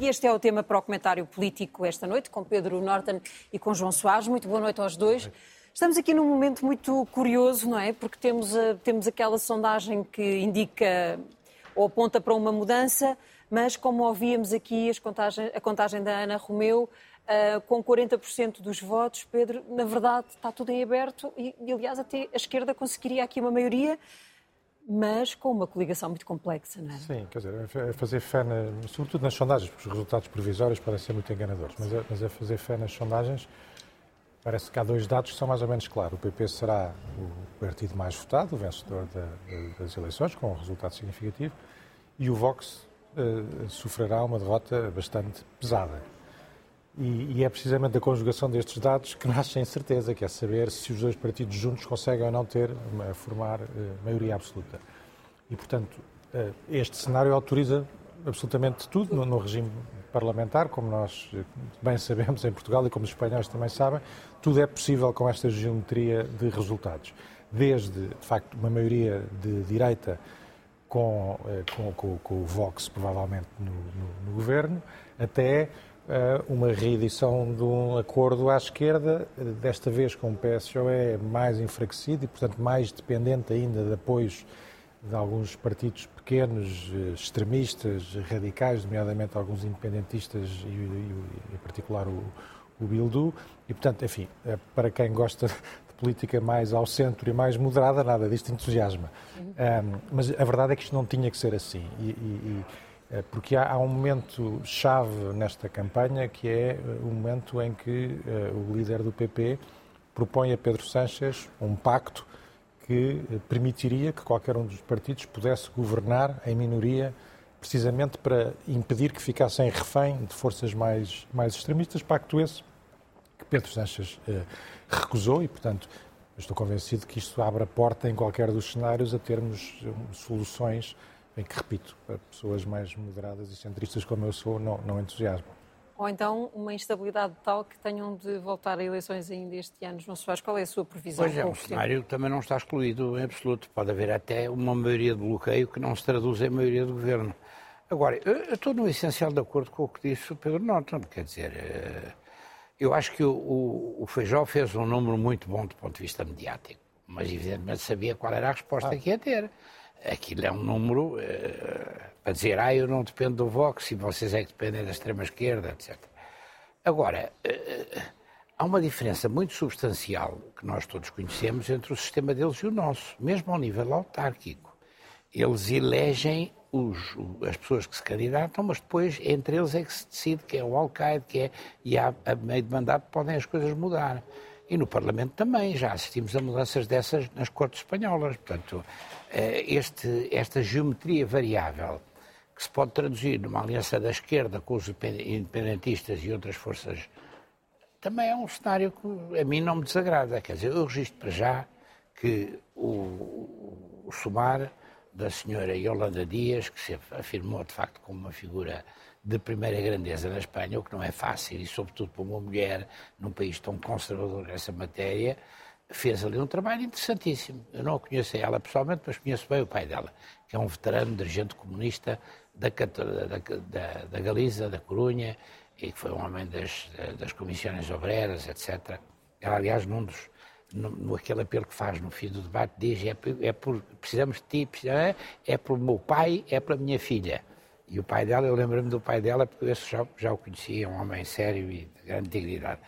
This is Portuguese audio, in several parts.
E este é o tema para o comentário político esta noite, com Pedro Norton e com João Soares. Muito boa noite aos dois. Estamos aqui num momento muito curioso, não é? Porque temos, a, temos aquela sondagem que indica ou aponta para uma mudança, mas como ouvíamos aqui contagem, a contagem da Ana Romeu, uh, com 40% dos votos, Pedro, na verdade está tudo em aberto e, e, aliás, até a esquerda conseguiria aqui uma maioria mas com uma coligação muito complexa, não é? Sim, quer dizer, é fazer fé, na, sobretudo nas sondagens, porque os resultados provisórios podem ser muito enganadores, mas é, mas é fazer fé nas sondagens. Parece que há dois dados que são mais ou menos claros. O PP será o partido mais votado, o vencedor da, das eleições, com um resultado significativo, e o Vox uh, sofrerá uma derrota bastante pesada. E, e, é precisamente da conjugação destes dados que nasce a incerteza, que é saber se os dois partidos juntos conseguem ou não ter, formar uh, maioria absoluta. E, portanto, uh, este cenário autoriza absolutamente tudo no, no, regime parlamentar, como nós bem sabemos em Portugal e como os espanhóis também sabem, tudo é possível com esta geometria de resultados. Desde, de facto, uma maioria de direita com, com, com, com o Vox, provavelmente, no, no, no governo, até uma reedição de um acordo à esquerda, desta vez com o PSOE mais enfraquecido e, portanto, mais dependente ainda de apoios de alguns partidos pequenos, eh, extremistas, radicais, nomeadamente alguns independentistas e, e em particular o, o Bildu. E, portanto, enfim, eh, para quem gosta de política mais ao centro e mais moderada, nada disto entusiasma. Um, mas a verdade é que isto não tinha que ser assim. E, e, porque há, um momento chave nesta campanha que é eh, o momento em que uh, o líder do PP propõe a Pedro Sánchez um pacto que eh, permitiria que qualquer um dos partidos pudesse governar em minoria, precisamente para impedir que ficassem refém de forças mais, mais extremistas. Pacto esse que Pedro Sánchez uh, recusou e, portanto, estou convencido que isto abre a porta em qualquer dos cenários a termos soluções em que, repito, para pessoas mais moderadas e centristas como eu sou, não, não entusiasmo. Ou então uma instabilidade tal que tenham de voltar a eleições ainda este ano. Não se qual é a sua previsão? Pois é, o cenário também não está excluído em absoluto. Pode haver até uma maioria de bloqueio que não se traduz em maioria do governo. Agora, eu estou no essencial de acordo com o que disse o Pedro Norton. Quer dizer, eh, eu acho que o, o Feijó fez um número muito bom do ponto de vista mediático, mas evidentemente sabia qual era a resposta ah. que ia ter aquilo é um número uh, para dizer, ah, eu não dependo do Vox e vocês é que dependem da extrema-esquerda, etc. Agora, uh, há uma diferença muito substancial que nós todos conhecemos entre o sistema deles e o nosso, mesmo ao nível autárquico. Eles elegem os, as pessoas que se candidatam, mas depois entre eles é que se decide que é o Al-Qaeda, que é, e há, a meio de mandato podem as coisas mudar. E no Parlamento também, já assistimos a mudanças dessas nas cortes espanholas. Portanto, eh, este, esta geometria variável, que se pode traduzir numa aliança da esquerda com os independentistas e outras forças, também é um cenário que a mim não me desagrada. Quer dizer, eu registro para já que o, o sumar da senhora Yolanda Dias, que se afirmou de facto como uma figura de primeira grandeza na Espanha, o que não é fácil, e sobretudo para uma mulher num país tão conservador nessa matéria, fez ali um trabalho interessantíssimo. Eu não a conheço ela pessoalmente, mas conheço bem o pai dela, que é um veterano dirigente comunista da, da, da, da Galiza, da Corunha, e que foi um homem das, das comissões obreiras, etc. Ela, aliás, num dos, no, no, aquele apelo que faz no fim do debate, diz é, é por, precisamos de ti, é, é pelo meu pai, é pela minha filha. E o pai dela, eu lembro-me do pai dela, porque eu já, já o conhecia, um homem sério e de grande dignidade.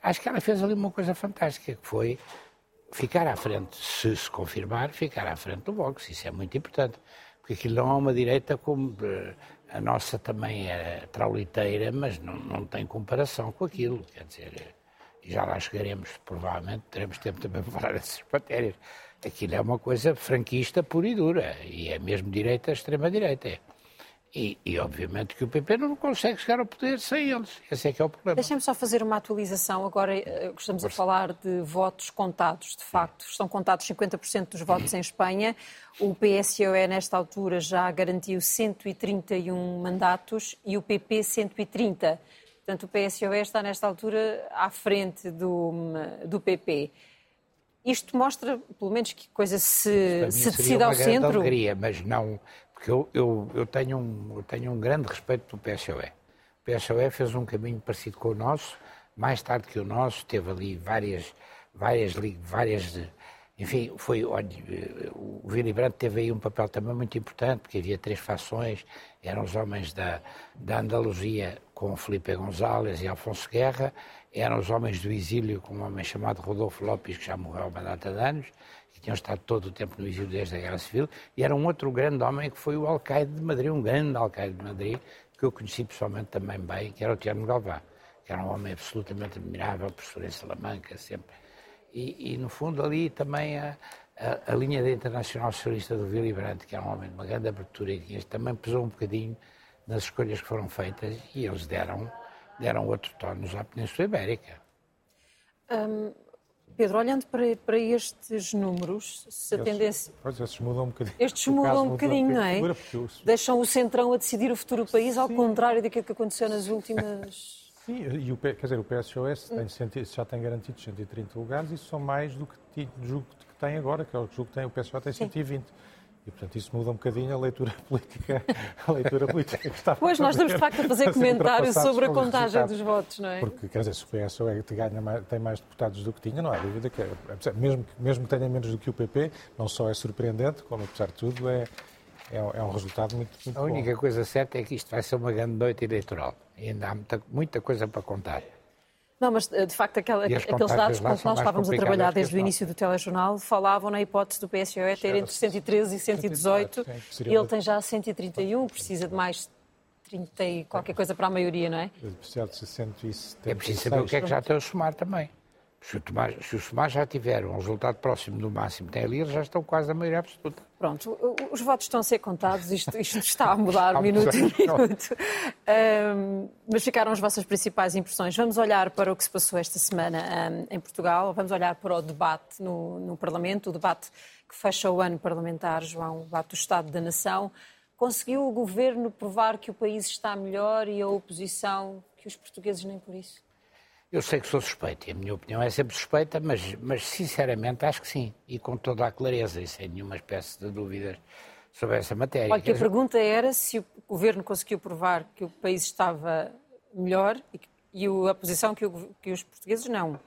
Acho que ela fez ali uma coisa fantástica, que foi ficar à frente, se se confirmar, ficar à frente do Vox. Isso é muito importante. Porque aquilo não é uma direita como eh, a nossa também é trauliteira, mas não, não tem comparação com aquilo. Quer dizer, e já lá chegaremos, provavelmente teremos tempo também para falar dessas matérias. Aquilo é uma coisa franquista pura e dura, e é mesmo direita, extrema-direita. E, e, obviamente que o PP não consegue chegar ao poder sem eles. Esse é que é o problema. Deixem-me só fazer uma atualização. Agora eh, estamos a falar de votos contados. De facto, estão contados 50% dos votos em Espanha. O PSOE, nesta altura, já garantiu 131 mandatos e o PP 130. Portanto, o PSOE está, nesta altura, à frente do, do PP. Isto mostra, pelo menos, que coisa se, se decide ao centro. Alegria, mas não porque eu, eu, eu, tenho um, eu tenho um grande respeito pelo PSOE. PSOE fez um caminho parecido com o nosso, mais tarde que o nosso, teve ali várias, várias, várias enfim, foi, olha, o Willy Brandt teve aí um papel também muito importante, porque havia três fações, eram os homens da, da Andaluzia com Felipe González e Alfonso Guerra, eram os homens do exílio com um homem chamado Rodolfo Lopes, que já morreu há uma data de anos, tinham estado todo o tempo no exílio desde a Guerra Civil, e era um outro grande homem que foi o Alcaide de Madrid, um grande Alcaide de Madrid, que eu conheci pessoalmente também bem, que era o Tiago Galvão, que era um homem absolutamente admirável, professor em Salamanca, sempre e, e, no fundo ali também a, a, a, linha da Internacional Socialista do Willy Brandt, que era um homem de uma grande abertura e também pesou um bocadinho nas escolhas que foram feitas e eles deram, deram outro tono à Península Ibérica. Hum, Pedro, olhando para, para, estes números, se a tendência. Pois, estes mudam um bocadinho. Estes mudam um bocadinho, não é? Deixam o centrão a decidir o futuro do país, ao contrário daquilo que aconteceu nas últimas Sim, e o, quer dizer, o PSOS tem, já tem garantido 130 lugares e são mais do que, do que tem agora, que é o que tem, o PSOS tem 120. E, portanto, isso muda um bocadinho a leitura política, a leitura política que está Pois, nós estamos, de facto, a fazer comentários sobre a contagem dos votos, não é? Porque, quer dizer, se o PSOE ganha mais, tem mais deputados do que tinha, não há dúvida que, é, mesmo, mesmo que tenha menos do que o PP, não só é surpreendente, como, apesar de tudo, é, é, é um resultado muito, muito A única bom. coisa certa é que isto vai ser uma grande noite eleitoral. E ainda há muita, muita coisa para contar. Não, mas de facto aquela, aqueles dados com que nós estávamos a trabalhar desde o início do telejornal falavam na hipótese do PSOE ter entre 113 e 118 e ele tem já 131, precisa de mais 30 e qualquer coisa para a maioria, não é? É preciso saber o que é que já tem a somar também. Se o, Tomás, se o Tomás já tiver um resultado próximo do máximo tem ali, eles já estão quase a maioria absoluta. Pronto, os votos estão a ser contados, isto, isto está a mudar minuto a minuto. Um, mas ficaram as vossas principais impressões. Vamos olhar para o que se passou esta semana um, em Portugal, vamos olhar para o debate no, no Parlamento, o debate que fecha o ano parlamentar, João, o debate do Estado da Nação. Conseguiu o governo provar que o país está melhor e a oposição que os portugueses nem por isso? Eu sei que sou suspeito e a minha opinião é sempre suspeita, mas, mas sinceramente acho que sim, e com toda a clareza e sem nenhuma espécie de dúvidas sobre essa matéria. Olha, que a pergunta era se o governo conseguiu provar que o país estava melhor e, e a posição que, o, que os portugueses não.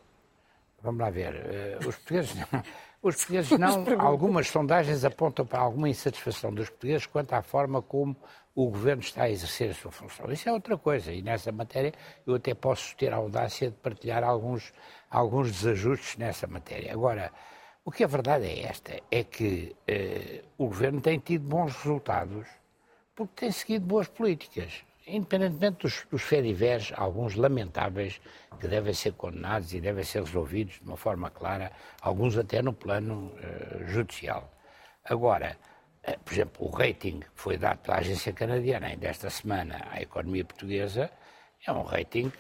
Vamos lá ver. Uh, os portugueses não. Os portugueses não. Algumas sondagens apontam para alguma insatisfação dos portugueses quanto à forma como o governo está a exercer a sua função. Isso é outra coisa. E nessa matéria eu até posso ter a audácia de partilhar alguns, alguns desajustes nessa matéria. Agora, o que a verdade é esta: é que eh, o governo tem tido bons resultados porque tem seguido boas políticas independentemente dos, dos alguns lamentáveis, que devem ser condenados e devem ser resolvidos de uma forma clara, alguns até no plano uh, judicial. Agora, por exemplo, o rating que foi dado pela agência canadiana ainda esta semana à economia portuguesa é um rating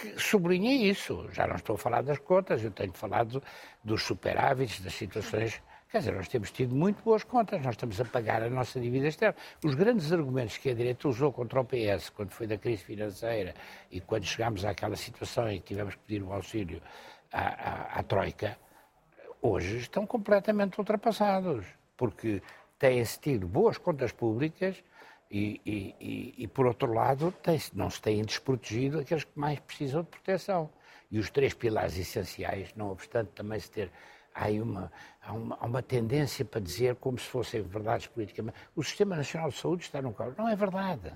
que sublinha isso. Já não estou a falar das contas, eu tenho falado dos superávites, das situações Quer dizer, nós temos tido muito boas contas, nós estamos a pagar a nossa dívida externa. Os grandes argumentos que a direita usou contra o PS, quando foi da crise financeira e quando chegámos àquela situação em que tivemos que pedir o auxílio à, à, à Troika, hoje estão completamente ultrapassados, porque têm-se tido boas contas públicas e, e, e, e por outro lado, não se têm desprotegido aqueles que mais precisam de proteção. E os três pilares essenciais, não obstante também se ter há uma, há uma, há uma tendência para dizer como se fossem verdades políticas. O Sistema Nacional de Saúde está no caos. Não é verdade.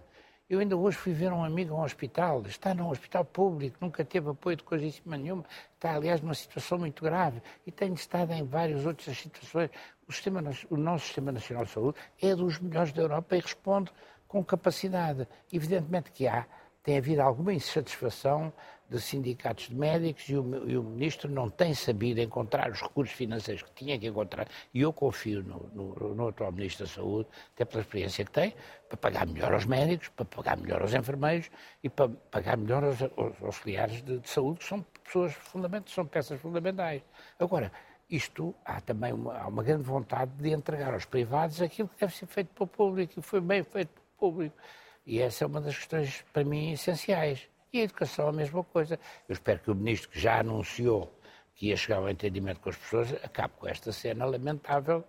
Eu ainda hoje fui ver um amigo a um hospital, está num hospital público, nunca teve apoio de coisíssima nenhuma, está, aliás, numa situação muito grave e tem estado em várias outras situações. O, sistema, o nosso Sistema Nacional de Saúde é dos melhores da Europa e responde com capacidade. Evidentemente que há, tem havido alguma insatisfação de sindicatos de médicos e o, e o, ministro não tem sabido encontrar os recursos financeiros que tinha que encontrar. E eu confio no, no, no, atual ministro da Saúde, até pela experiência que tem, para pagar melhor aos médicos, para pagar melhor aos enfermeiros e para pagar melhor aos, aos auxiliares de, de, saúde, que são pessoas fundamentais, são peças fundamentais. Agora, isto há também uma, há uma grande vontade de entregar aos privados aquilo que deve ser feito para o público e foi bem feito para o público. E essa é uma das questões, para mim, essenciais. E a educação a mesma coisa. Eu espero que o ministro, que já anunciou que ia chegar ao entendimento com as pessoas, acabe com esta cena lamentável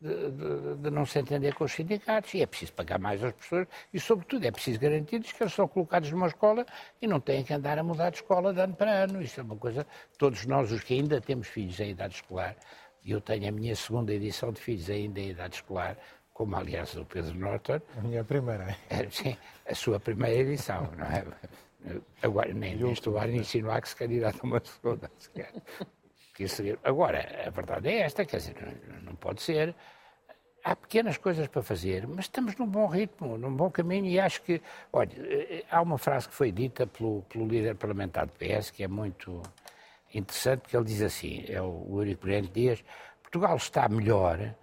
de, de, de, não se entender com os sindicatos e é preciso pagar mais às pessoas e, sobretudo, é preciso garantir-lhes que eles são colocados numa escola e não têm que andar a mudar de escola de ano para ano. Isso é uma coisa, todos nós, os que ainda temos filhos em idade escolar, e eu tenho a minha segunda edição de filhos ainda em idade escolar, como aliás o Pedro Norton. A minha primeira, é, sim, a sua primeira edição, não é? Agora, nem, nem estou a insinuar que se candidata a uma segunda, que seria. Agora, a verdade é esta, quer dizer, não pode ser. Há pequenas coisas para fazer, mas estamos num bom ritmo, num bom caminho e acho que, olha, eh, há uma frase que foi dita pelo, pelo líder parlamentar do PS que é muito interessante, que ele diz assim, é o Eurico Brilhante Dias, Portugal está melhor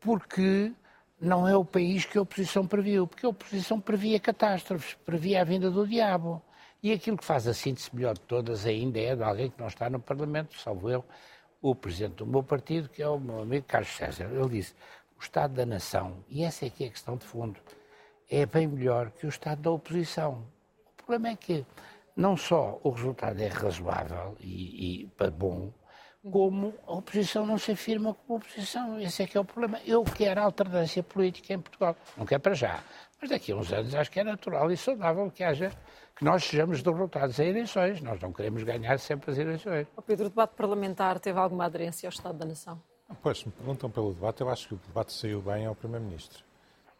porque não é o país que a oposição previu, porque a oposição previa catástrofes, previa a vinda do diabo. E aquilo que faz a síntese melhor de todas ainda é de alguém que não está no Parlamento, salvo eu, o presidente do meu partido, que é o meu amigo Carlos César. Ele disse: o Estado da Nação, e essa é que é a questão de fundo, é bem melhor que o Estado da oposição. O problema é que não só o resultado é razoável e, e bom, como a oposição não se afirma como oposição. Esse é que é o problema. Eu quero alternância política em Portugal. Não quero para já. Mas daqui a uns anos acho que é natural e saudável que haja que nós sejamos derrotados em eleições. Nós não queremos ganhar sempre as eleições. O Pedro, o debate parlamentar teve alguma aderência ao Estado da Nação? Pois, se me perguntam pelo debate, eu acho que o debate saiu bem ao Primeiro-Ministro.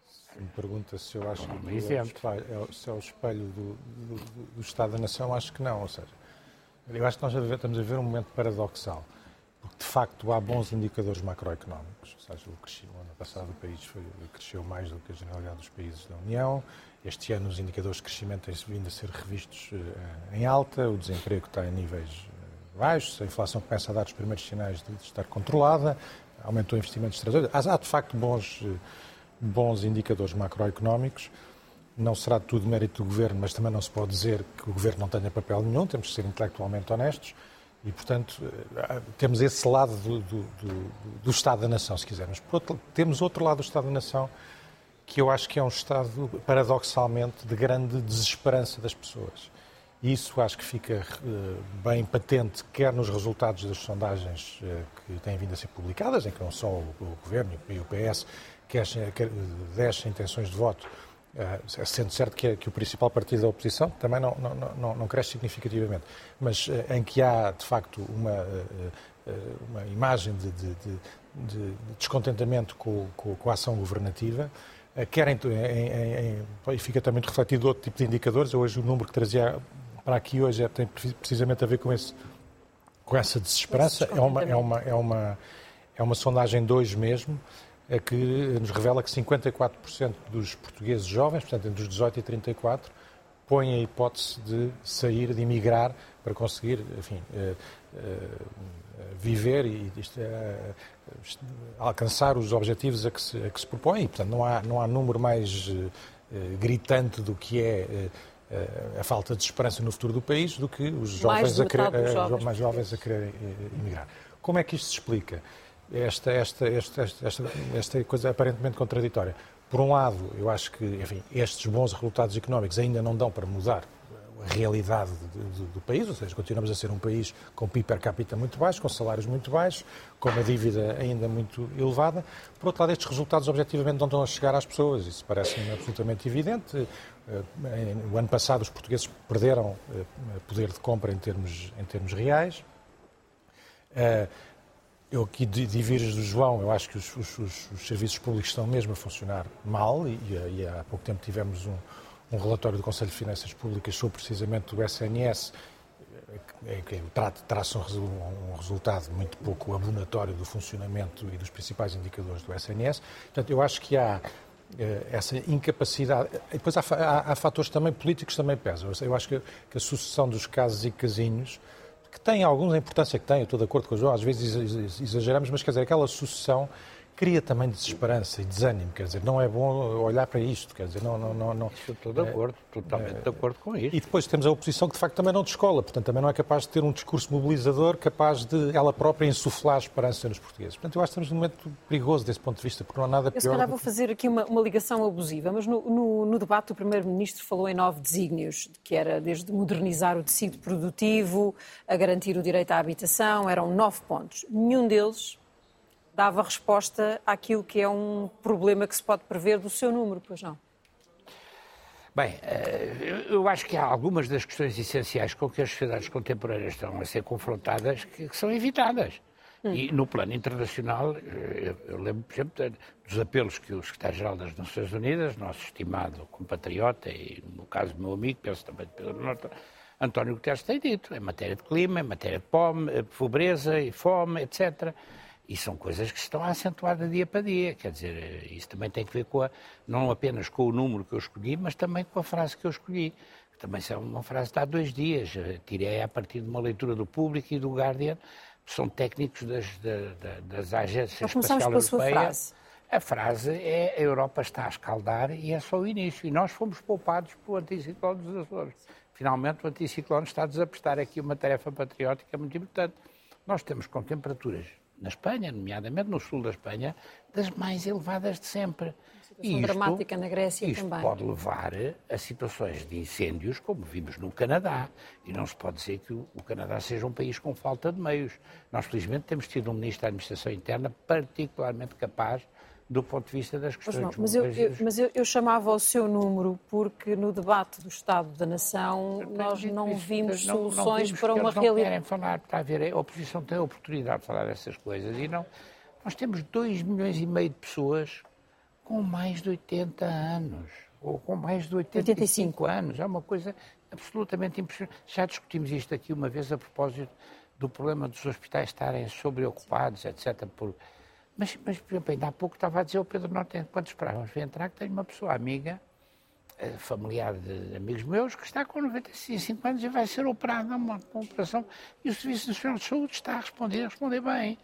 Se me pergunta se eu acho que é, é, se é o espelho do, do, do, Estado da Nação, acho que não. Ou seja, eu acho que nós estamos a ver um momento paradoxal. Porque, de facto, há bons indicadores macroeconómicos. Ou seja, o, ano passado o país foi, cresceu mais do que a generalidade dos países da União este ano os indicadores de crescimento têm vindo a ser revistos eh, em alta, o desemprego está em níveis eh, baixos, a inflação começa a dar os primeiros sinais de estar controlada, aumentou o investimento estrangeiro. Há, de facto bons, eh, bons indicadores macroeconómicos. Não será tudo mérito do governo, mas também não se pode dizer que o governo não tenha papel nenhum, temos de ser intelectualmente honestos. E, portanto, temos esse lado do, do, do, do Estado da Nação, se quisermos. Outro, temos outro lado do Estado da Nação, que eu acho que é um estado, paradoxalmente, de grande desesperança das pessoas. E isso acho que fica uh, bem patente, quer nos resultados das sondagens uh, que têm vindo a ser publicadas, em que não só o, o Governo e o PS quer, deixam intenções de voto, sendo certo que, é, que, o principal partido da oposição também não, não, não, não cresce significativamente, mas em que há, de facto, uma, uma imagem de, de, de, de descontentamento com, com, com a ação governativa, eh, querem, em, em, e fica também refletido outro tipo de indicadores. Hoje o número que trazia para aqui hoje é, tem precisamente a ver com, esse, com essa desesperança. É uma, é, uma, é, uma, é uma sondagem 2 mesmo, é que nos revela que 54% dos portugueses jovens, portanto entre os 18 e 34, põem a hipótese de sair, de emigrar para conseguir, enfim, uh, uh, viver e uh, alcançar os objetivos a que se, a que se propõe. portanto, não há, não há número mais gritante do que é a falta de esperança no futuro do país do que os jovens, a querer, jovens, mais jovens a querer emigrar. Como é que isto se explica? Esta, esta, esta, esta, esta coisa aparentemente contraditória. Por um lado, eu acho que enfim, estes bons resultados económicos ainda não dão para mudar realidade do, do, país, ou seja, continuamos a ser um país com PIB per capita muito baixo, com salários muito baixos, com uma dívida ainda muito elevada. Por outro lado, estes resultados objetivamente não estão a chegar às pessoas, isso parece-me absolutamente evidente. Eh, o ano passado os portugueses perderam eh, poder de compra em termos, em termos reais. Eu aqui divirjo do João, eu acho que os, os, os, serviços públicos estão mesmo a funcionar mal e, e há pouco tempo tivemos um, um relatório do Conselho de Finanças Públicas sobre precisamente o SNS, que traça um resultado muito pouco abonatório do funcionamento e dos principais indicadores do SNS. Portanto, eu acho que há eh, essa incapacidade. E depois há, há, há, fatores também políticos também pesam. Eu acho que, que, a sucessão dos casos e casinhos, que tem alguma importância que tem, eu estou de acordo com o João, às vezes exageramos, mas quer dizer, aquela sucessão cria também desesperança e desânimo, quer dizer, não é bom olhar para isto, quer dizer, não... não, não, não estou de acordo, é, totalmente é, de acordo com isso. E depois temos a oposição que de facto também não descola, portanto também não é capaz de ter um discurso mobilizador capaz de ela própria insuflar esperança nos portugueses. Portanto, eu acho que estamos num momento perigoso desse ponto de vista, porque não há nada pior... Eu se calhar vou fazer aqui uma, uma ligação abusiva, mas no, no, no debate o Primeiro-Ministro falou em nove desígnios, que era desde modernizar o tecido produtivo, a garantir o direito à habitação, eram nove pontos. Nenhum deles dava resposta àquilo que é um problema que se pode prever do seu número, pois não? Bem, eh, eu acho que há algumas das questões essenciais com que as sociedades contemporâneas estão a ser confrontadas que são evitadas. E no plano internacional, eh, eu, lembro, por exemplo, dos apelos que o secretário-geral das Nações Unidas, nosso estimado compatriota e, no caso, meu amigo, penso também Pedro Norte, António Guterres tem dito, em matéria de clima, em matéria de eh, pobreza e fome, etc. E são coisas que estão a acentuar de dia para dia. Quer dizer, isso também tem que ver com a, não apenas com o número que eu escolhi, mas também com a frase que eu escolhi. Que também é uma frase de há dois dias. Tirei a partir de uma leitura do Público e do Guardian. São técnicos das, das, das agências Nós espacial pela sua frase. A frase é a Europa está a escaldar e é só o início. E nós fomos poupados pelo anticiclone dos Açores. Finalmente o anticiclone está a desaprestar aqui uma tarefa patriótica muito importante. Nós temos com temperaturas na Espanha, nomeadamente no sul da Espanha, das mais elevadas de sempre. E isto, dramática na Grécia isto também. pode levar a situações de incêndios, como vimos no Canadá. E não se pode dizer que o, Canadá seja um país com falta de meios. Nós, felizmente, temos tido um Ministro da Administração Interna particularmente capaz do ponto de vista das questões. Mas, não, mas, eu, eu, mas eu, eu, chamava o seu número porque no debate do Estado da Nação nós não isso, vimos não, soluções não vimos para uma realidade. Não querem falar, está a ver, a oposição tem a oportunidade de falar dessas coisas e não. Nós temos 2 milhões e meio de pessoas com mais de 80 anos ou com mais de 85, 85. anos. É uma coisa absolutamente impressionante. Já discutimos isto aqui uma vez a propósito do problema dos hospitais estarem sobreocupados, etc., por mas, mas, por exemplo, ainda há pouco estava a dizer ao Pedro Norte, quando esperávamos ver entrar, que tenho uma pessoa amiga, eh, familiar de amigos meus, que está com 95 anos e vai ser operada uma, uma operação e o Serviço Nacional de Saúde está a responder, a responder bem.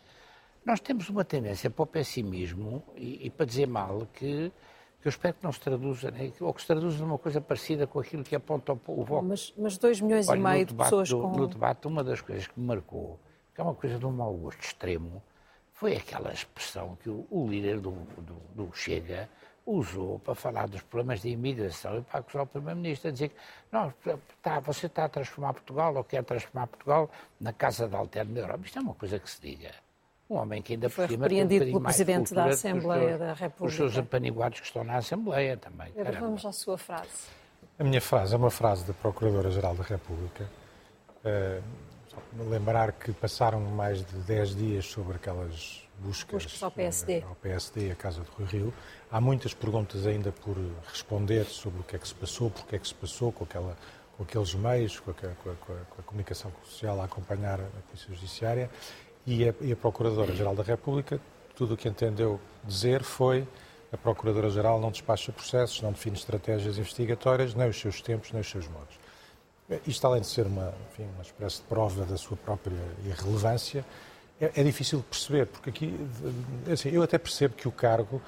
Nós temos uma tendência para o pessimismo e, e para dizer mal que, que eu espero que não se traduza, né, ou que se traduza numa coisa parecida com aquilo que aponta o Vox. Mas, mas dois milhões Olha, e meio de pessoas do, com... No debate, uma das coisas que me marcou, que é uma coisa de um mau gosto extremo, foi aquela expressão que o, o líder do, do, do, Chega usou para falar dos problemas de imigração e para acusar o Primeiro-Ministro, a dizer que não, tá, você está a transformar Portugal ou quer transformar Portugal na casa de alterno da Europa. Isto é uma coisa que se diga. Um homem que ainda foi por cima repreendido pelo Presidente da Assembleia seus, da República. Os seus apaniguados que estão na Assembleia também. Pedro, vamos à sua frase. A minha frase é uma frase da Procuradora-Geral da República. Lembrar que passaram mais de 10 dias sobre aquelas buscas, buscas ao PSD. Eh, ao PSD, a Casa do Rio Rio. Há muitas perguntas ainda por responder sobre o que é que se passou, porque é que se passou, com, aquela, com aqueles meios, com a, com, a, com a, comunicação social a acompanhar a Polícia Judiciária. E a, e a Procuradora-Geral da República, tudo o que entendeu dizer foi a Procuradora-Geral não despacha processos, não define estratégias investigatórias, nem os seus tempos, nem os seus modos. Isto, além de ser uma, enfim, uma espécie de prova da sua própria irrelevância, é, é difícil de perceber, porque aqui, assim, eu até percebo que o cargo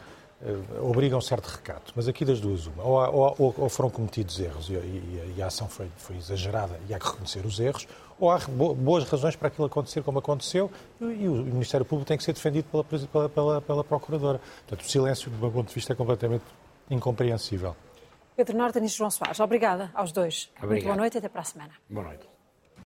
uh, obriga um certo recato, mas aqui das duas uma. Ou, ou, ou foram cometidos erros e, e, e, a ação foi, foi exagerada e há que reconhecer os erros, ou há boas razões para aquilo acontecer como aconteceu e o Ministério Público tem que ser defendido pela, pela, pela, pela Procuradora. Portanto, o silêncio, do meu ponto de vista, é completamente incompreensível. Pedro Norton e João Soares, obrigada aos dois. Obrigado. Muito boa noite e até para a semana. Boa noite.